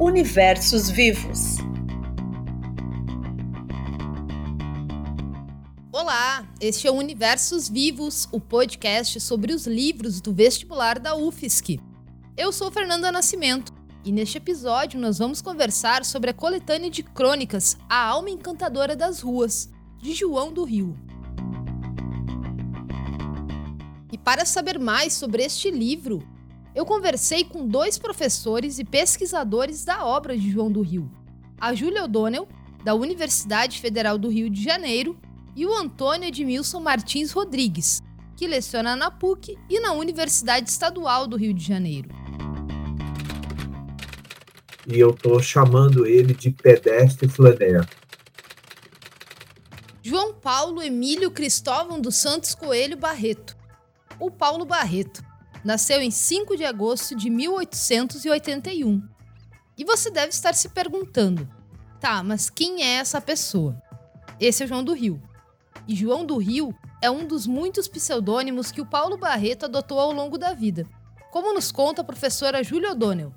Universos Vivos. Olá, este é o Universos Vivos, o podcast sobre os livros do vestibular da UFSC. Eu sou Fernanda Nascimento e neste episódio nós vamos conversar sobre a coletânea de crônicas A Alma Encantadora das Ruas, de João do Rio. E para saber mais sobre este livro, eu conversei com dois professores e pesquisadores da obra de João do Rio: a Júlia O'Donnell, da Universidade Federal do Rio de Janeiro, e o Antônio Edmilson Martins Rodrigues, que leciona na PUC e na Universidade Estadual do Rio de Janeiro. E eu estou chamando ele de pedestre flaner. João Paulo Emílio Cristóvão dos Santos Coelho Barreto. O Paulo Barreto nasceu em 5 de agosto de 1881. E você deve estar se perguntando: tá, mas quem é essa pessoa? Esse é João do Rio. E João do Rio é um dos muitos pseudônimos que o Paulo Barreto adotou ao longo da vida, como nos conta a professora Júlia O'Donnell.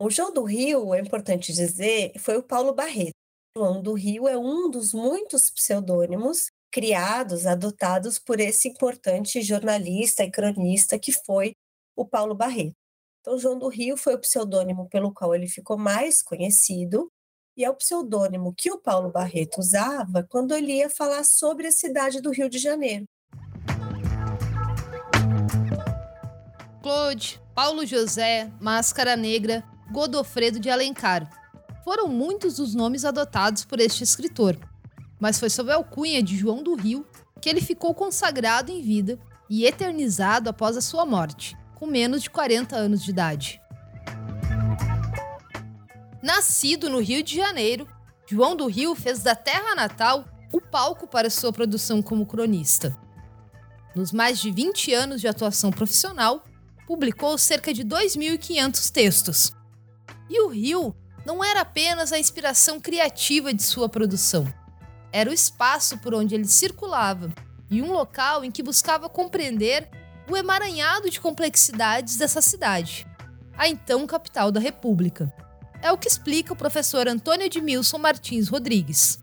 O João do Rio, é importante dizer, foi o Paulo Barreto. João do Rio é um dos muitos pseudônimos criados, adotados por esse importante jornalista e cronista que foi o Paulo Barreto. Então, João do Rio foi o pseudônimo pelo qual ele ficou mais conhecido, e é o pseudônimo que o Paulo Barreto usava quando ele ia falar sobre a cidade do Rio de Janeiro. Claude, Paulo José, Máscara Negra, Godofredo de Alencar. Foram muitos os nomes adotados por este escritor, mas foi sob a alcunha de João do Rio que ele ficou consagrado em vida e eternizado após a sua morte com menos de 40 anos de idade. Nascido no Rio de Janeiro, João do Rio fez da terra natal o palco para sua produção como cronista. Nos mais de 20 anos de atuação profissional, publicou cerca de 2.500 textos. E o Rio não era apenas a inspiração criativa de sua produção, era o espaço por onde ele circulava e um local em que buscava compreender o emaranhado de complexidades dessa cidade, a então capital da República. É o que explica o professor Antônio Edmilson Martins Rodrigues.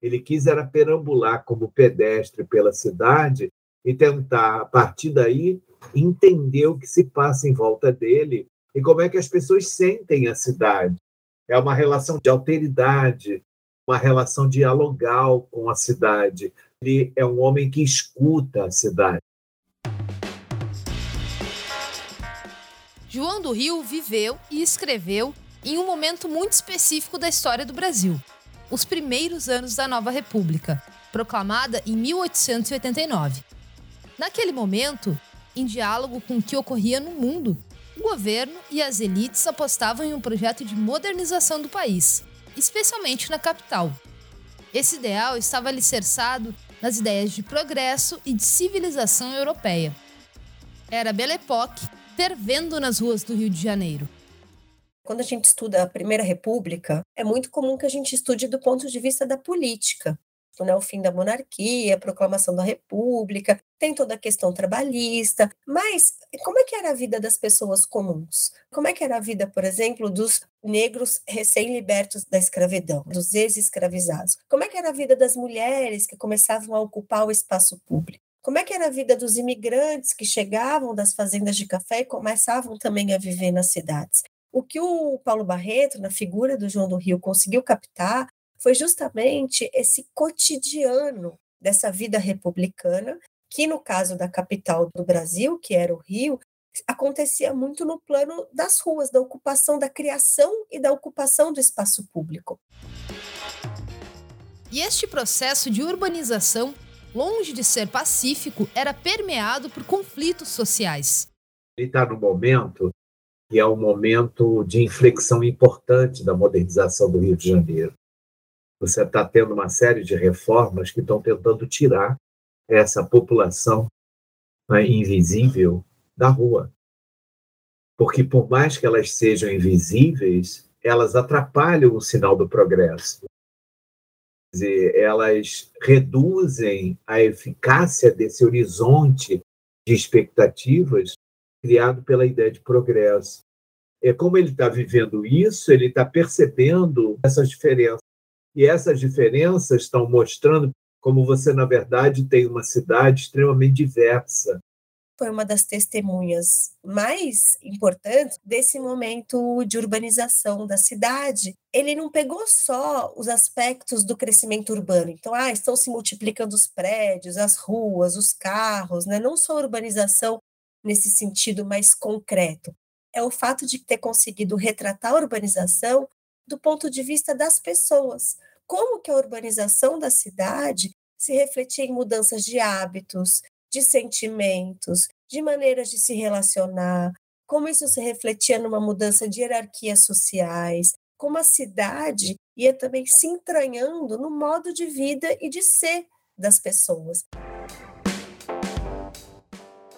Ele quis era perambular como pedestre pela cidade e tentar, a partir daí, entender o que se passa em volta dele e como é que as pessoas sentem a cidade. É uma relação de alteridade, uma relação dialogal com a cidade. Ele é um homem que escuta a cidade. João do Rio viveu e escreveu em um momento muito específico da história do Brasil, os primeiros anos da nova República, proclamada em 1889. Naquele momento, em diálogo com o que ocorria no mundo, o governo e as elites apostavam em um projeto de modernização do país, especialmente na capital. Esse ideal estava alicerçado nas ideias de progresso e de civilização europeia. Era Belle Époque fervendo nas ruas do Rio de Janeiro. Quando a gente estuda a Primeira República, é muito comum que a gente estude do ponto de vista da política. Né, o fim da monarquia, a proclamação da república, tem toda a questão trabalhista, mas como é que era a vida das pessoas comuns? Como é que era a vida, por exemplo, dos negros recém-libertos da escravidão, dos ex-escravizados? Como é que era a vida das mulheres que começavam a ocupar o espaço público? Como é que era a vida dos imigrantes que chegavam das fazendas de café e começavam também a viver nas cidades? O que o Paulo Barreto, na figura do João do Rio, conseguiu captar foi justamente esse cotidiano dessa vida republicana, que no caso da capital do Brasil, que era o Rio, acontecia muito no plano das ruas, da ocupação, da criação e da ocupação do espaço público. E este processo de urbanização longe de ser pacífico, era permeado por conflitos sociais. Ele está no momento que é um momento de inflexão importante da modernização do Rio de Janeiro. Você está tendo uma série de reformas que estão tentando tirar essa população né, invisível da rua. Porque, por mais que elas sejam invisíveis, elas atrapalham o sinal do progresso dizer, elas reduzem a eficácia desse horizonte de expectativas criado pela ideia de progresso. é como ele está vivendo isso, ele está percebendo essas diferenças. E essas diferenças estão mostrando como você, na verdade, tem uma cidade extremamente diversa. Foi uma das testemunhas mais importantes desse momento de urbanização da cidade. Ele não pegou só os aspectos do crescimento urbano. Então, ah, estão se multiplicando os prédios, as ruas, os carros, né? não só a urbanização nesse sentido mais concreto. É o fato de ter conseguido retratar a urbanização do ponto de vista das pessoas. Como que a urbanização da cidade se refletia em mudanças de hábitos, de sentimentos, de maneiras de se relacionar, como isso se refletia numa mudança de hierarquias sociais, como a cidade ia também se entranhando no modo de vida e de ser das pessoas.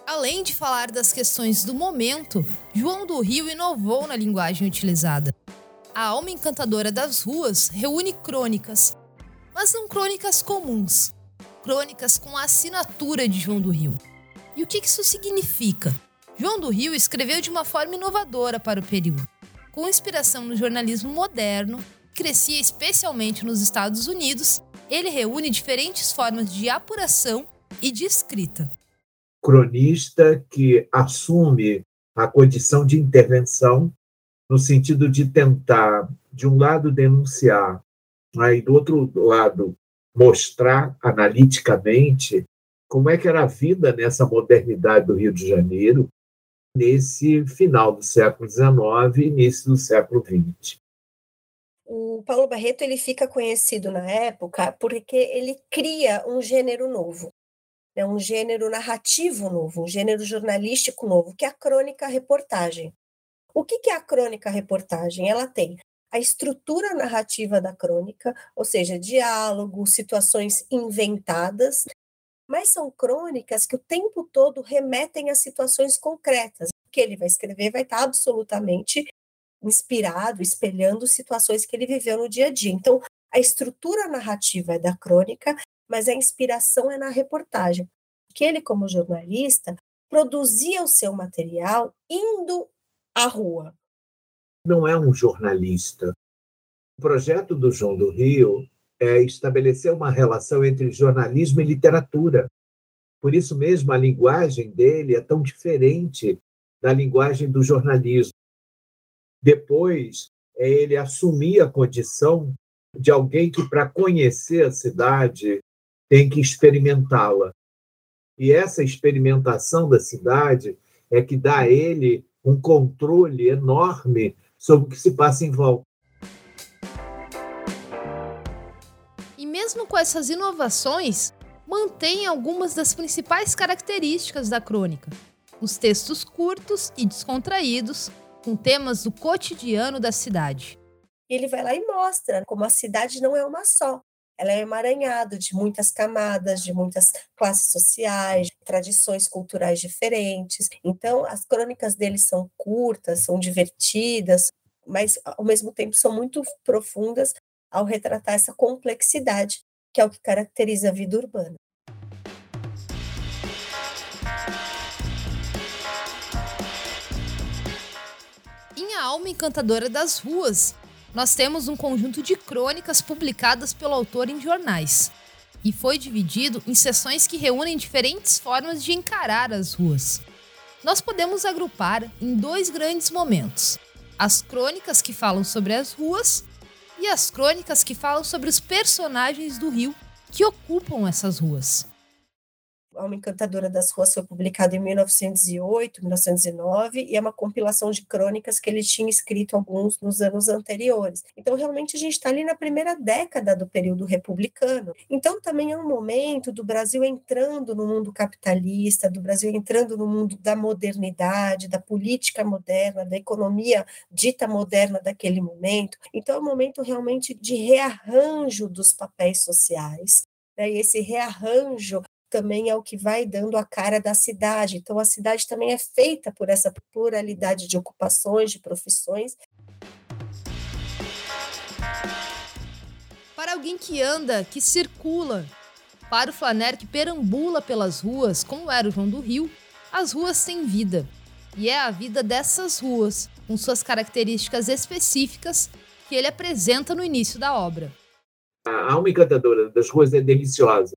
Além de falar das questões do momento, João do Rio inovou na linguagem utilizada. A Alma Encantadora das Ruas reúne crônicas, mas não crônicas comuns, crônicas com a assinatura de João do Rio. E o que isso significa? João do Rio escreveu de uma forma inovadora para o período, com inspiração no jornalismo moderno, que crescia especialmente nos Estados Unidos. Ele reúne diferentes formas de apuração e de escrita. Cronista que assume a condição de intervenção no sentido de tentar, de um lado, denunciar, aí do outro lado, mostrar analiticamente como é que era a vida nessa modernidade do Rio de Janeiro, nesse final do século XIX e início do século XX. O Paulo Barreto ele fica conhecido na época porque ele cria um gênero novo, né, um gênero narrativo novo, um gênero jornalístico novo, que é a crônica-reportagem. O que, que é a crônica-reportagem? Ela tem a estrutura narrativa da crônica, ou seja, diálogo, situações inventadas, mas são crônicas que o tempo todo remetem a situações concretas. O que ele vai escrever vai estar absolutamente inspirado, espelhando situações que ele viveu no dia a dia. Então, a estrutura narrativa é da crônica, mas a inspiração é na reportagem. Que ele, como jornalista, produzia o seu material indo à rua. Não é um jornalista. O projeto do João do Rio é estabelecer uma relação entre jornalismo e literatura. Por isso mesmo, a linguagem dele é tão diferente da linguagem do jornalismo. Depois, é ele assumir a condição de alguém que, para conhecer a cidade, tem que experimentá-la. E essa experimentação da cidade é que dá a ele um controle enorme sobre o que se passa em volta. E mesmo com essas inovações, mantém algumas das principais características da crônica. Os textos curtos e descontraídos, com temas do cotidiano da cidade. Ele vai lá e mostra como a cidade não é uma só ela é emaranhada de muitas camadas, de muitas classes sociais, tradições culturais diferentes. Então, as crônicas dele são curtas, são divertidas, mas ao mesmo tempo são muito profundas ao retratar essa complexidade, que é o que caracteriza a vida urbana. Em A Alma Encantadora das Ruas, nós temos um conjunto de crônicas publicadas pelo autor em jornais. E foi dividido em sessões que reúnem diferentes formas de encarar as ruas. Nós podemos agrupar em dois grandes momentos: as crônicas que falam sobre as ruas e as crônicas que falam sobre os personagens do rio que ocupam essas ruas. Alma Encantadora das Ruas foi publicado em 1908, 1909, e é uma compilação de crônicas que ele tinha escrito alguns nos anos anteriores. Então, realmente, a gente está ali na primeira década do período republicano. Então, também é um momento do Brasil entrando no mundo capitalista, do Brasil entrando no mundo da modernidade, da política moderna, da economia dita moderna daquele momento. Então, é um momento realmente de rearranjo dos papéis sociais. Né? E esse rearranjo também é o que vai dando a cara da cidade. Então, a cidade também é feita por essa pluralidade de ocupações, de profissões. Para alguém que anda, que circula, para o flaner que perambula pelas ruas, como era o João do Rio, as ruas têm vida. E é a vida dessas ruas, com suas características específicas, que ele apresenta no início da obra. A alma encantadora das ruas é deliciosa.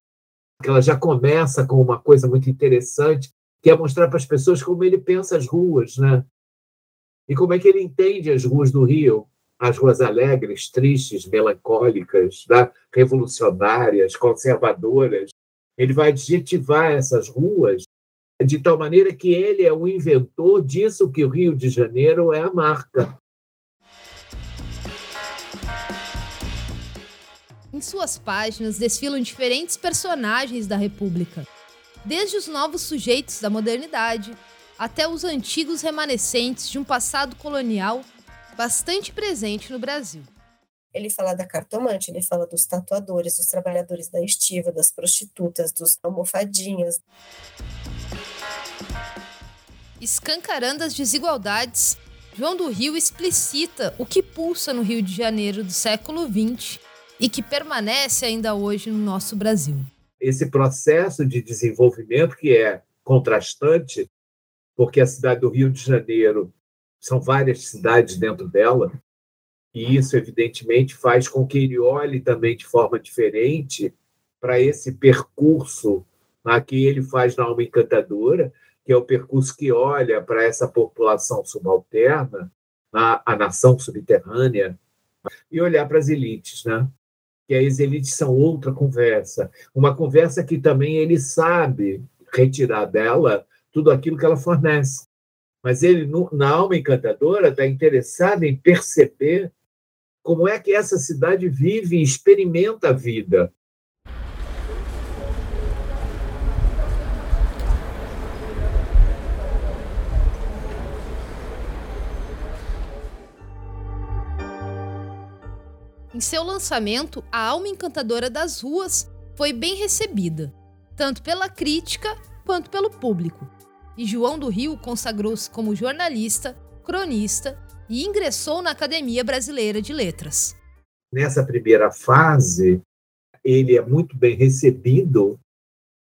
Ela já começa com uma coisa muito interessante, que é mostrar para as pessoas como ele pensa as ruas, né? E como é que ele entende as ruas do Rio, as ruas alegres, tristes, melancólicas, né? revolucionárias, conservadoras. Ele vai adjetivar essas ruas de tal maneira que ele é o inventor disso que o Rio de Janeiro é a marca. Em suas páginas desfilam diferentes personagens da República, desde os novos sujeitos da modernidade até os antigos remanescentes de um passado colonial bastante presente no Brasil. Ele fala da cartomante, ele fala dos tatuadores, dos trabalhadores da estiva, das prostitutas, dos almofadinhas. Escancarando as desigualdades, João do Rio explicita o que pulsa no Rio de Janeiro do século XX e que permanece ainda hoje no nosso Brasil. Esse processo de desenvolvimento que é contrastante, porque a cidade do Rio de Janeiro são várias cidades dentro dela, e isso evidentemente faz com que ele olhe também de forma diferente para esse percurso né, que ele faz na Alma Encantadora, que é o percurso que olha para essa população subalterna, a, a nação subterrânea, e olhar para as elites, né? Que as elites são outra conversa. Uma conversa que também ele sabe retirar dela tudo aquilo que ela fornece. Mas ele, na alma encantadora, está interessado em perceber como é que essa cidade vive e experimenta a vida. Em seu lançamento, A Alma Encantadora das Ruas foi bem recebida, tanto pela crítica quanto pelo público. E João do Rio consagrou-se como jornalista, cronista e ingressou na Academia Brasileira de Letras. Nessa primeira fase, ele é muito bem recebido.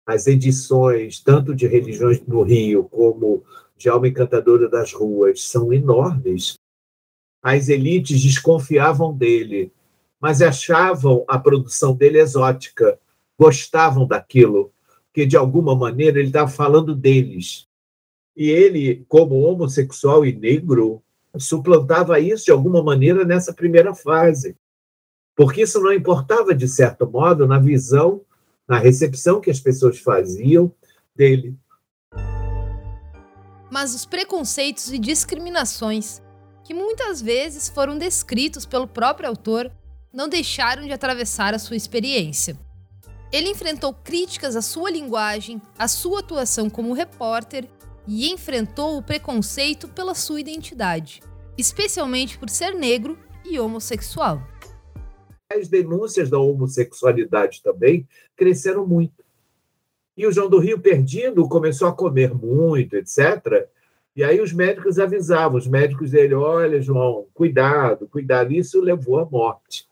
As edições, tanto de Religiões no Rio como de Alma Encantadora das Ruas, são enormes. As elites desconfiavam dele, mas achavam a produção dele exótica, gostavam daquilo, porque de alguma maneira ele estava falando deles. E ele, como homossexual e negro, suplantava isso de alguma maneira nessa primeira fase. Porque isso não importava, de certo modo, na visão, na recepção que as pessoas faziam dele. Mas os preconceitos e discriminações, que muitas vezes foram descritos pelo próprio autor, não deixaram de atravessar a sua experiência. Ele enfrentou críticas à sua linguagem, à sua atuação como repórter e enfrentou o preconceito pela sua identidade, especialmente por ser negro e homossexual. As denúncias da homossexualidade também cresceram muito. E o João do Rio, perdido, começou a comer muito, etc. E aí os médicos avisavam, os médicos dele, olha, João, cuidado, cuidado. Isso levou à morte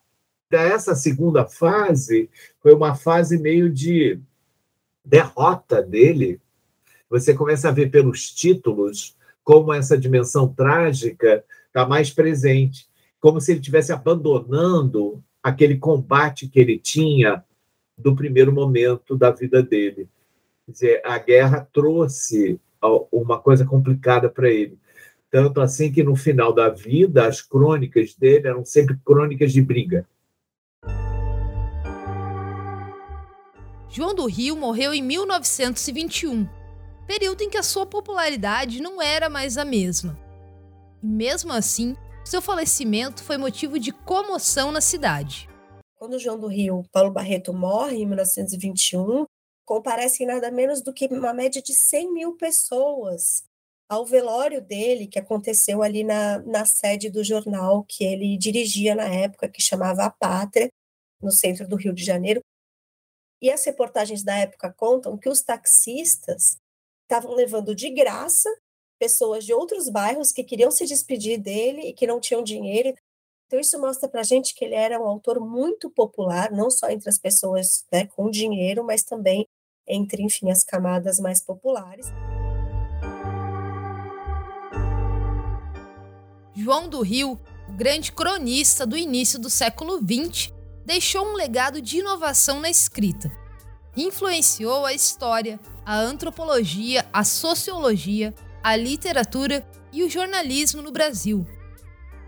essa segunda fase foi uma fase meio de derrota dele. Você começa a ver pelos títulos como essa dimensão trágica está mais presente, como se ele estivesse abandonando aquele combate que ele tinha do primeiro momento da vida dele. Quer dizer, a guerra trouxe uma coisa complicada para ele. Tanto assim que no final da vida, as crônicas dele eram sempre crônicas de briga João do Rio morreu em 1921, período em que a sua popularidade não era mais a mesma. E mesmo assim, seu falecimento foi motivo de comoção na cidade. Quando João do Rio, Paulo Barreto, morre em 1921, comparecem nada menos do que uma média de 100 mil pessoas ao velório dele, que aconteceu ali na, na sede do jornal que ele dirigia na época, que chamava A Pátria, no centro do Rio de Janeiro, e as reportagens da época contam que os taxistas estavam levando de graça pessoas de outros bairros que queriam se despedir dele e que não tinham dinheiro. Então, isso mostra para a gente que ele era um autor muito popular, não só entre as pessoas né, com dinheiro, mas também entre, enfim, as camadas mais populares. João do Rio, grande cronista do início do século XX, deixou um legado de inovação na escrita. Influenciou a história, a antropologia, a sociologia, a literatura e o jornalismo no Brasil.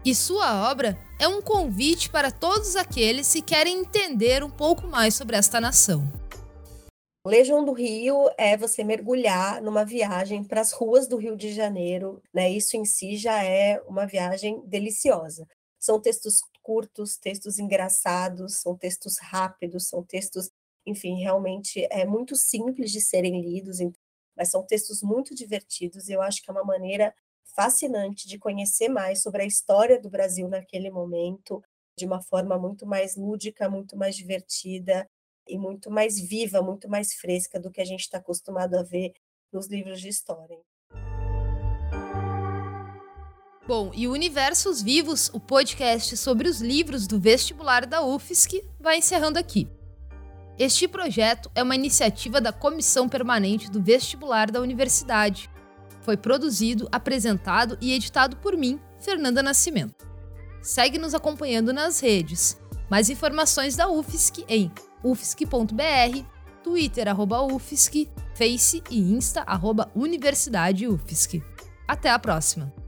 E sua obra é um convite para todos aqueles que querem entender um pouco mais sobre esta nação. Legião do Rio é você mergulhar numa viagem para as ruas do Rio de Janeiro, né? Isso em si já é uma viagem deliciosa. São textos curtos, textos engraçados, são textos rápidos, são textos, enfim, realmente é muito simples de serem lidos, mas são textos muito divertidos e eu acho que é uma maneira fascinante de conhecer mais sobre a história do Brasil naquele momento, de uma forma muito mais lúdica, muito mais divertida e muito mais viva, muito mais fresca do que a gente está acostumado a ver nos livros de história. Bom, e o Universos Vivos, o podcast sobre os livros do vestibular da UFSC, vai encerrando aqui. Este projeto é uma iniciativa da Comissão Permanente do Vestibular da Universidade. Foi produzido, apresentado e editado por mim, Fernanda Nascimento. Segue nos acompanhando nas redes. Mais informações da UFSC em ufsc.br, Twitter arroba UFSC, Face e Insta arroba Universidade UFSC. Até a próxima!